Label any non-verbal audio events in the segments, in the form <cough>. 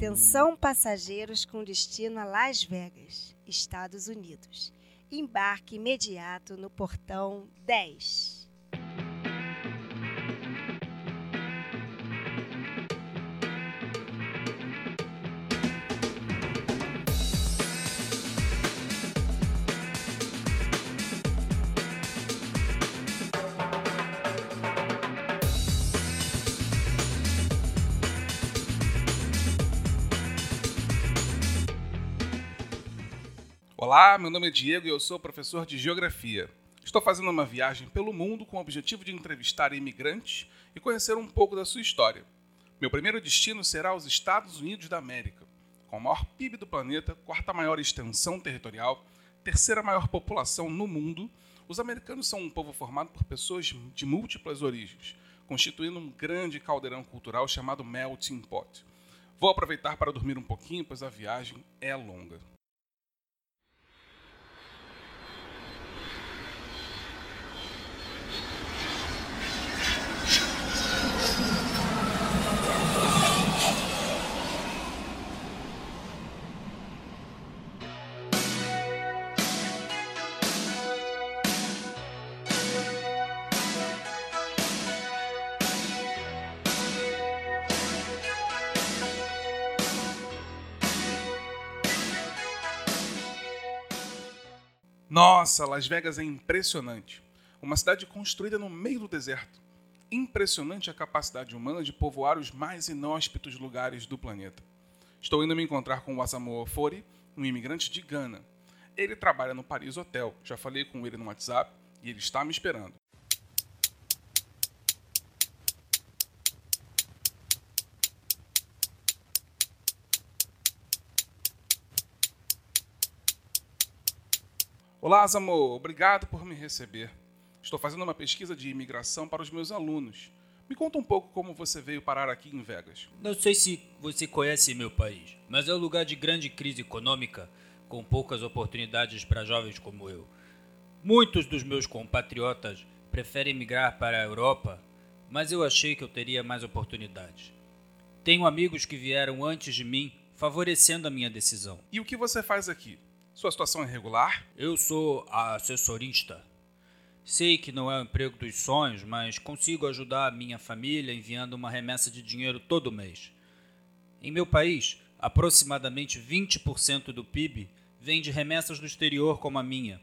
Atenção passageiros com destino a Las Vegas, Estados Unidos. Embarque imediato no portão 10. Olá, meu nome é Diego e eu sou professor de Geografia. Estou fazendo uma viagem pelo mundo com o objetivo de entrevistar imigrantes e conhecer um pouco da sua história. Meu primeiro destino será os Estados Unidos da América, com o maior PIB do planeta, quarta maior extensão territorial, terceira maior população no mundo. Os americanos são um povo formado por pessoas de múltiplas origens, constituindo um grande caldeirão cultural chamado Melting Pot. Vou aproveitar para dormir um pouquinho, pois a viagem é longa. Nossa, Las Vegas é impressionante. Uma cidade construída no meio do deserto. Impressionante a capacidade humana de povoar os mais inóspitos lugares do planeta. Estou indo me encontrar com o Asamoah Fori, um imigrante de Gana. Ele trabalha no Paris Hotel. Já falei com ele no WhatsApp e ele está me esperando. Olá, Zamor. Obrigado por me receber. Estou fazendo uma pesquisa de imigração para os meus alunos. Me conta um pouco como você veio parar aqui em Vegas. Não sei se você conhece meu país, mas é um lugar de grande crise econômica, com poucas oportunidades para jovens como eu. Muitos dos meus compatriotas preferem migrar para a Europa, mas eu achei que eu teria mais oportunidades. Tenho amigos que vieram antes de mim, favorecendo a minha decisão. E o que você faz aqui? Sua situação é regular? Eu sou assessorista. Sei que não é o emprego dos sonhos, mas consigo ajudar a minha família enviando uma remessa de dinheiro todo mês. Em meu país, aproximadamente 20% do PIB vem de remessas do exterior como a minha.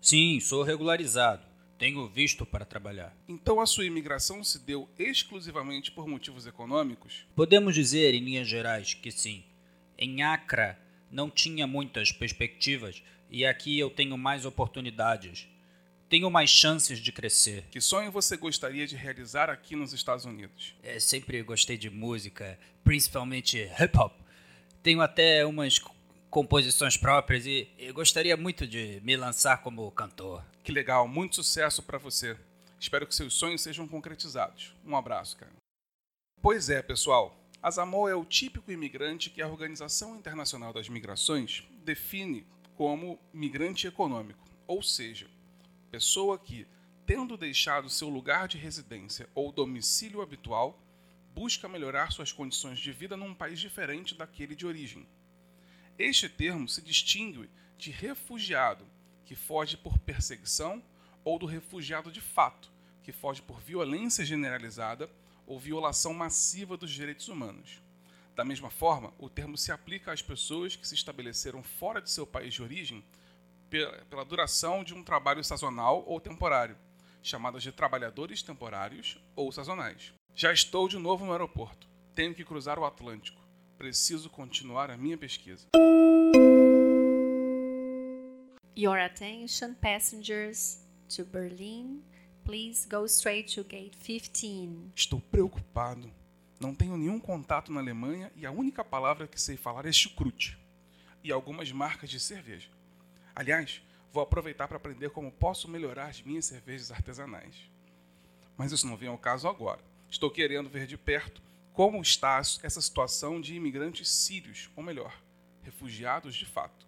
Sim, sou regularizado. Tenho visto para trabalhar. Então a sua imigração se deu exclusivamente por motivos econômicos? Podemos dizer, em linhas gerais, que sim. Em Acre, não tinha muitas perspectivas e aqui eu tenho mais oportunidades. Tenho mais chances de crescer. Que sonho você gostaria de realizar aqui nos Estados Unidos? É, sempre gostei de música, principalmente hip hop. Tenho até umas composições próprias e gostaria muito de me lançar como cantor. Que legal, muito sucesso para você. Espero que seus sonhos sejam concretizados. Um abraço, cara. Pois é, pessoal. A é o típico imigrante que a Organização Internacional das Migrações define como migrante econômico, ou seja, pessoa que, tendo deixado seu lugar de residência ou domicílio habitual, busca melhorar suas condições de vida num país diferente daquele de origem. Este termo se distingue de refugiado, que foge por perseguição, ou do refugiado de fato, que foge por violência generalizada ou violação massiva dos direitos humanos. Da mesma forma, o termo se aplica às pessoas que se estabeleceram fora de seu país de origem pela duração de um trabalho sazonal ou temporário, chamadas de trabalhadores temporários ou sazonais. Já estou de novo no aeroporto. Tenho que cruzar o Atlântico. Preciso continuar a minha pesquisa. Your attention, passengers, to Berlin Please go straight to gate 15. Estou preocupado. Não tenho nenhum contato na Alemanha e a única palavra que sei falar é chucrute e algumas marcas de cerveja. Aliás, vou aproveitar para aprender como posso melhorar as minhas cervejas artesanais. Mas isso não vem ao caso agora. Estou querendo ver de perto como está essa situação de imigrantes sírios, ou melhor, refugiados de fato.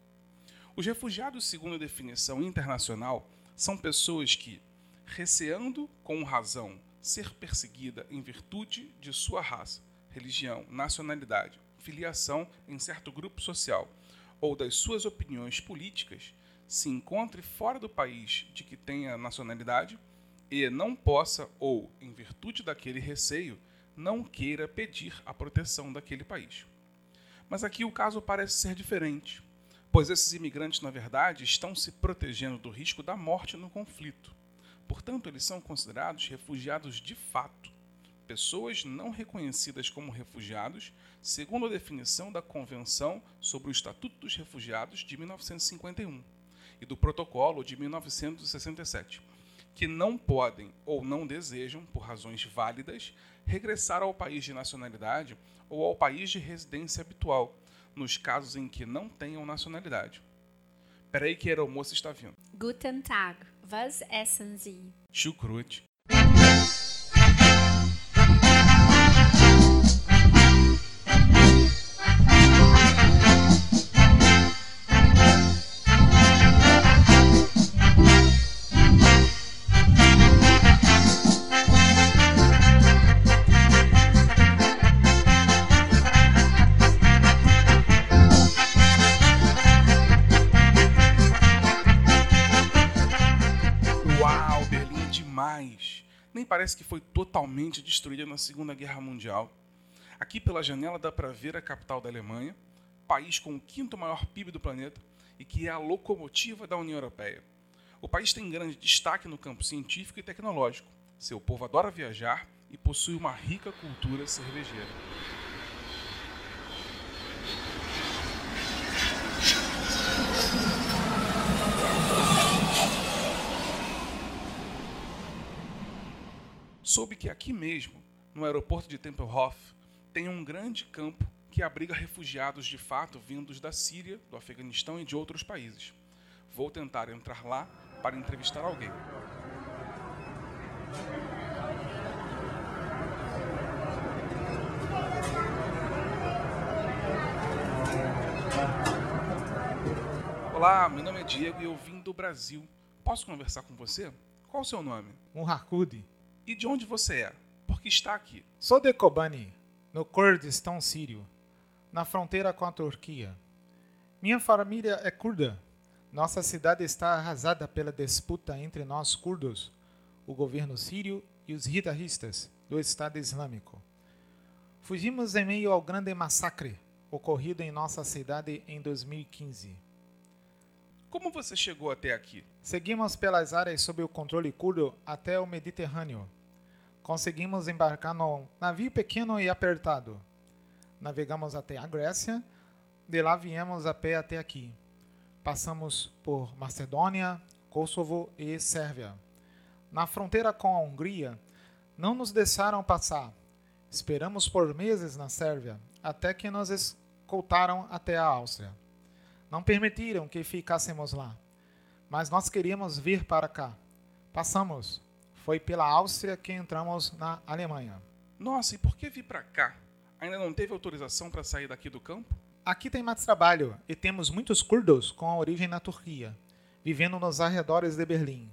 Os refugiados, segundo a definição internacional, são pessoas que, receando com razão ser perseguida em virtude de sua raça, religião, nacionalidade, filiação em certo grupo social ou das suas opiniões políticas se encontre fora do país de que tenha nacionalidade e não possa, ou, em virtude daquele receio, não queira pedir a proteção daquele país. Mas aqui o caso parece ser diferente, pois esses imigrantes, na verdade, estão se protegendo do risco da morte no conflito. Portanto, eles são considerados refugiados de fato, pessoas não reconhecidas como refugiados, segundo a definição da Convenção sobre o Estatuto dos Refugiados de 1951 e do Protocolo de 1967 que não podem ou não desejam, por razões válidas, regressar ao país de nacionalidade ou ao país de residência habitual, nos casos em que não tenham nacionalidade. Peraí que a aeromoça está vindo. Guten Tag, was essen Sie? Chucrute. Que foi totalmente destruída na Segunda Guerra Mundial. Aqui pela janela dá para ver a capital da Alemanha, país com o quinto maior PIB do planeta e que é a locomotiva da União Europeia. O país tem grande destaque no campo científico e tecnológico. Seu povo adora viajar e possui uma rica cultura cervejeira. Soube que aqui mesmo, no aeroporto de Tempelhof, tem um grande campo que abriga refugiados de fato vindos da Síria, do Afeganistão e de outros países. Vou tentar entrar lá para entrevistar alguém. Olá, meu nome é Diego e eu vim do Brasil. Posso conversar com você? Qual o seu nome? Muhakkudi. E de onde você é? Por que está aqui? Sou de Kobani, no Kurdistão sírio, na fronteira com a Turquia. Minha família é curda. Nossa cidade está arrasada pela disputa entre nós curdos, o governo sírio e os guitarristas do Estado Islâmico. Fugimos em meio ao grande massacre ocorrido em nossa cidade em 2015. Como você chegou até aqui? Seguimos pelas áreas sob o controle curdo até o Mediterrâneo. Conseguimos embarcar num navio pequeno e apertado. Navegamos até a Grécia, de lá viemos a pé até aqui. Passamos por Macedônia, Kosovo e Sérvia. Na fronteira com a Hungria, não nos deixaram passar. Esperamos por meses na Sérvia, até que nos escoltaram até a Áustria não permitiram que ficássemos lá. Mas nós queríamos vir para cá. Passamos. Foi pela Áustria que entramos na Alemanha. Nossa, e por que vir para cá? Ainda não teve autorização para sair daqui do campo? Aqui tem mais trabalho e temos muitos curdos com a origem na Turquia, vivendo nos arredores de Berlim.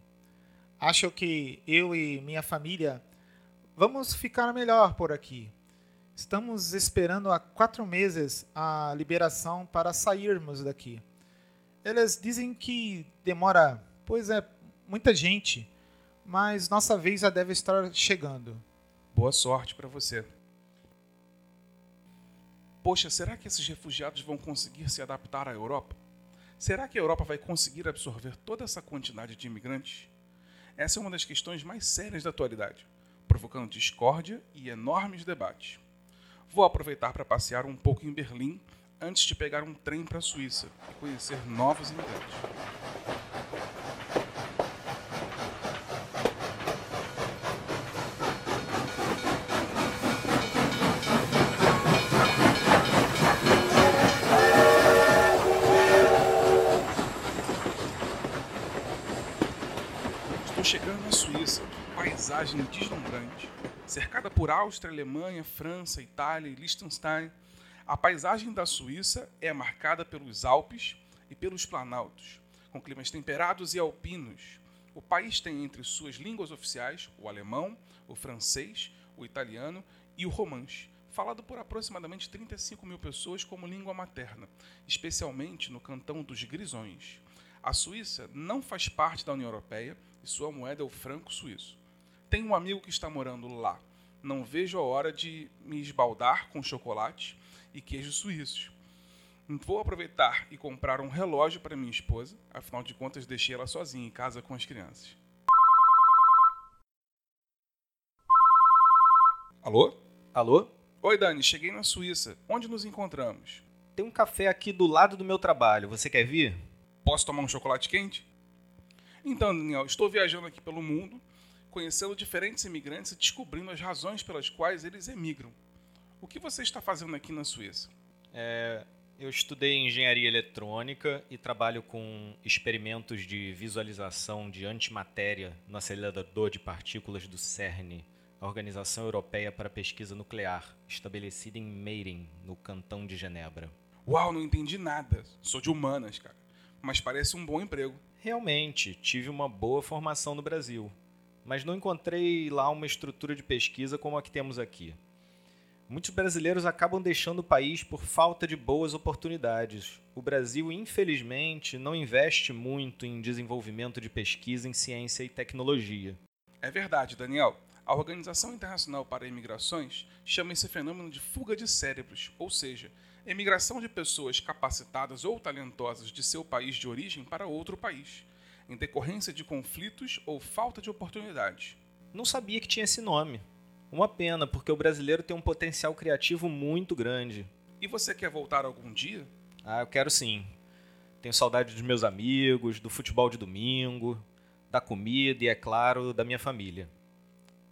Acho que eu e minha família vamos ficar melhor por aqui. Estamos esperando há quatro meses a liberação para sairmos daqui. Eles dizem que demora, pois é, muita gente, mas nossa vez já deve estar chegando. Boa sorte para você. Poxa, será que esses refugiados vão conseguir se adaptar à Europa? Será que a Europa vai conseguir absorver toda essa quantidade de imigrantes? Essa é uma das questões mais sérias da atualidade, provocando discórdia e enormes debates. Vou aproveitar para passear um pouco em Berlim antes de pegar um trem para a Suíça e conhecer novos imigrantes. Estou chegando na Suíça, paisagem deslumbrante. Cercada por Áustria, Alemanha, França, Itália e Liechtenstein, a paisagem da Suíça é marcada pelos Alpes e pelos Planaltos, com climas temperados e alpinos. O país tem entre suas línguas oficiais o alemão, o francês, o italiano e o romanche, falado por aproximadamente 35 mil pessoas como língua materna, especialmente no cantão dos Grisões. A Suíça não faz parte da União Europeia e sua moeda é o franco suíço. Tenho um amigo que está morando lá. Não vejo a hora de me esbaldar com chocolate e queijos suíços. Vou aproveitar e comprar um relógio para minha esposa, afinal de contas deixei ela sozinha em casa com as crianças. Alô? Alô? Oi, Dani, cheguei na Suíça. Onde nos encontramos? Tem um café aqui do lado do meu trabalho. Você quer vir? Posso tomar um chocolate quente? Então, Daniel, estou viajando aqui pelo mundo, conhecendo diferentes imigrantes e descobrindo as razões pelas quais eles emigram. O que você está fazendo aqui na Suíça? É, eu estudei engenharia eletrônica e trabalho com experimentos de visualização de antimatéria no acelerador de partículas do CERN, a Organização Europeia para a Pesquisa Nuclear, estabelecida em Meiringen, no cantão de Genebra. Uau, não entendi nada. Sou de humanas, cara. Mas parece um bom emprego. Realmente, tive uma boa formação no Brasil, mas não encontrei lá uma estrutura de pesquisa como a que temos aqui. Muitos brasileiros acabam deixando o país por falta de boas oportunidades. O Brasil, infelizmente, não investe muito em desenvolvimento de pesquisa em ciência e tecnologia. É verdade, Daniel. A Organização Internacional para Imigrações chama esse fenômeno de fuga de cérebros, ou seja, emigração de pessoas capacitadas ou talentosas de seu país de origem para outro país, em decorrência de conflitos ou falta de oportunidades. Não sabia que tinha esse nome. Uma pena, porque o brasileiro tem um potencial criativo muito grande. E você quer voltar algum dia? Ah, eu quero sim. Tenho saudade dos meus amigos, do futebol de domingo, da comida e, é claro, da minha família.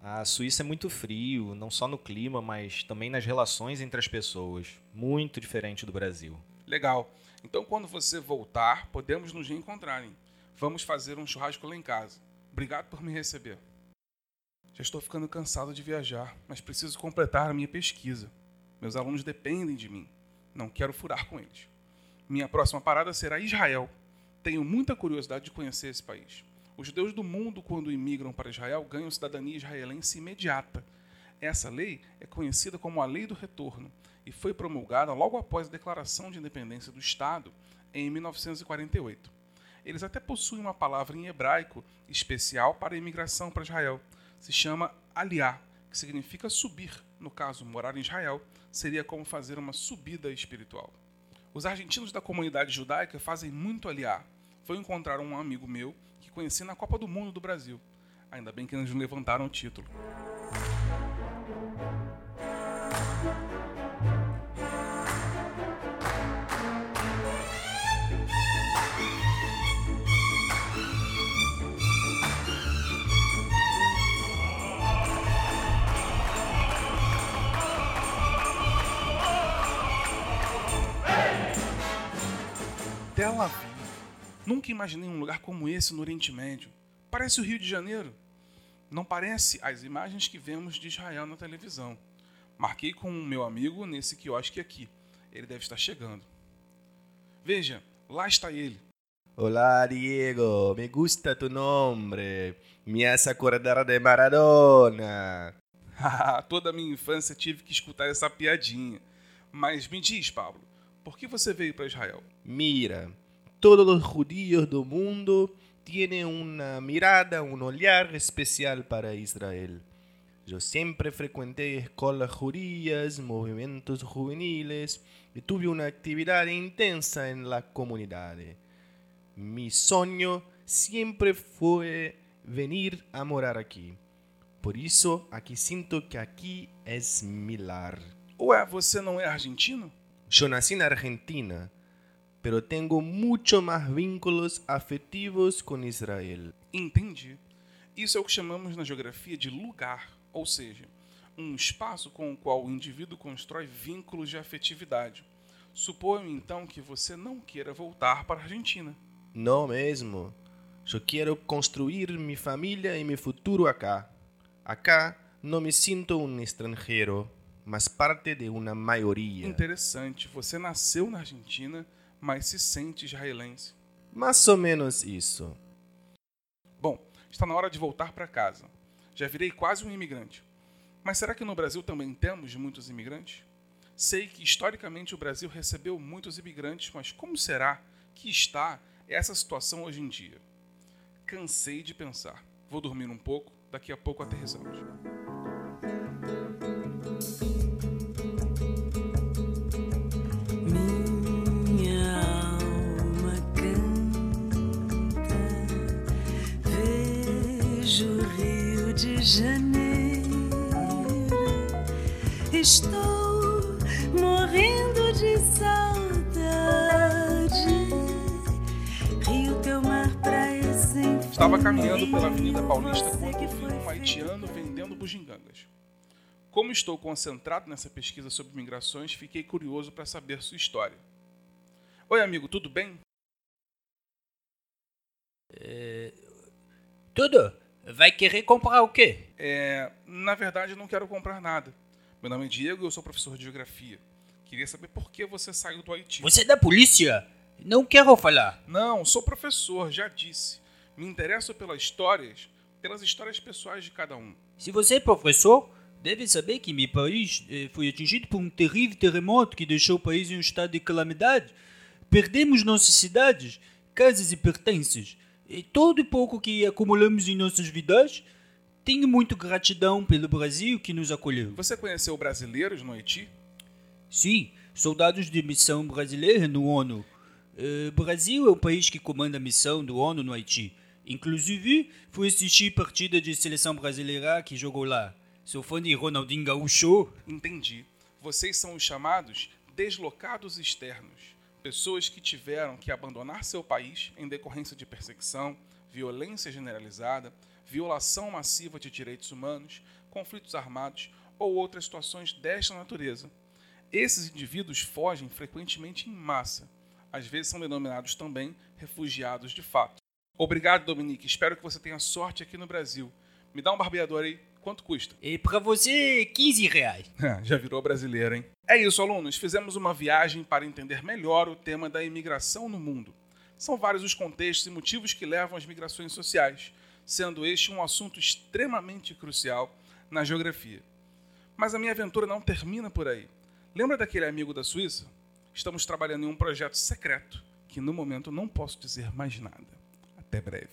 A Suíça é muito frio, não só no clima, mas também nas relações entre as pessoas. Muito diferente do Brasil. Legal. Então, quando você voltar, podemos nos reencontrar. Hein? Vamos fazer um churrasco lá em casa. Obrigado por me receber. Já estou ficando cansado de viajar, mas preciso completar a minha pesquisa. Meus alunos dependem de mim. Não quero furar com eles. Minha próxima parada será Israel. Tenho muita curiosidade de conhecer esse país. Os judeus do mundo, quando imigram para Israel, ganham cidadania israelense imediata. Essa lei é conhecida como a Lei do Retorno e foi promulgada logo após a Declaração de Independência do Estado, em 1948. Eles até possuem uma palavra em hebraico especial para a imigração para Israel, se chama aliá, que significa subir. No caso, morar em Israel seria como fazer uma subida espiritual. Os argentinos da comunidade judaica fazem muito aliá. Vou encontrar um amigo meu que conheci na Copa do Mundo do Brasil. Ainda bem que eles levantaram o título. Tel Aviv. Nunca imaginei um lugar como esse no Oriente Médio. Parece o Rio de Janeiro. Não parece as imagens que vemos de Israel na televisão. Marquei com o meu amigo nesse quiosque aqui. Ele deve estar chegando. Veja, lá está ele. Olá, Diego. Me gusta tu nome. Me hace acordar de Maradona. <laughs> Toda a minha infância tive que escutar essa piadinha. Mas me diz, Pablo, por que você veio para Israel? Mira, todos os judíos do mundo têm uma mirada, um olhar especial para Israel. Eu sempre frequentei escolas judias, movimentos juveniles e tive uma atividade intensa na comunidade. Mi sonho sempre foi venir a morar aqui. Por isso, aqui sinto que aqui é mi lar. Ué, você não é argentino? Eu nasci na Argentina, pero tenho muito mais vínculos afetivos com Israel. Entendi. Isso é o que chamamos na geografia de lugar, ou seja, um espaço com o qual o indivíduo constrói vínculos de afetividade. Suponho então que você não queira voltar para a Argentina. Não mesmo. Eu quero construir minha família e meu futuro acá. Acá não me sinto um estrangeiro mas parte de uma maioria. Interessante. Você nasceu na Argentina, mas se sente israelense. Mais ou menos isso. Bom, está na hora de voltar para casa. Já virei quase um imigrante. Mas será que no Brasil também temos muitos imigrantes? Sei que historicamente o Brasil recebeu muitos imigrantes, mas como será que está essa situação hoje em dia? Cansei de pensar. Vou dormir um pouco, daqui a pouco aterrissamos. De Janeiro. Estou morrendo de saudade. Rio, teu mar, praia sem fim. Estava caminhando pela Avenida Paulista quando vi um haitiano vendendo bugigangas. Como estou concentrado nessa pesquisa sobre migrações, fiquei curioso para saber sua história. Oi, amigo, tudo bem? Tudo? Vai querer comprar o quê? É, na verdade, eu não quero comprar nada. Meu nome é Diego e eu sou professor de geografia. Queria saber por que você saiu do Haiti. Você é da polícia? Não quero falar. Não, sou professor, já disse. Me interesso pelas histórias, pelas histórias pessoais de cada um. Se você é professor, deve saber que meu país eh, foi atingido por um terrível terremoto que deixou o país em um estado de calamidade. Perdemos nossas cidades, casas e pertences. E todo o pouco que acumulamos em nossas vidas, tenho muito gratidão pelo Brasil que nos acolheu. Você conheceu brasileiros no Haiti? Sim, soldados de missão brasileira no ONU. Eh, Brasil é o país que comanda a missão do ONU no Haiti. Inclusive, fui assistir partida de seleção brasileira que jogou lá. Sou fã de Ronaldinho Gaúcho. Entendi. Vocês são os chamados deslocados externos. Pessoas que tiveram que abandonar seu país em decorrência de perseguição, violência generalizada, violação massiva de direitos humanos, conflitos armados ou outras situações desta natureza. Esses indivíduos fogem frequentemente em massa. Às vezes são denominados também refugiados de fato. Obrigado, Dominique. Espero que você tenha sorte aqui no Brasil. Me dá um barbeador aí. Quanto custa? E pra você, 15 reais. <laughs> Já virou brasileiro, hein? É isso, alunos. Fizemos uma viagem para entender melhor o tema da imigração no mundo. São vários os contextos e motivos que levam às migrações sociais, sendo este um assunto extremamente crucial na geografia. Mas a minha aventura não termina por aí. Lembra daquele amigo da Suíça? Estamos trabalhando em um projeto secreto que no momento não posso dizer mais nada. Até breve.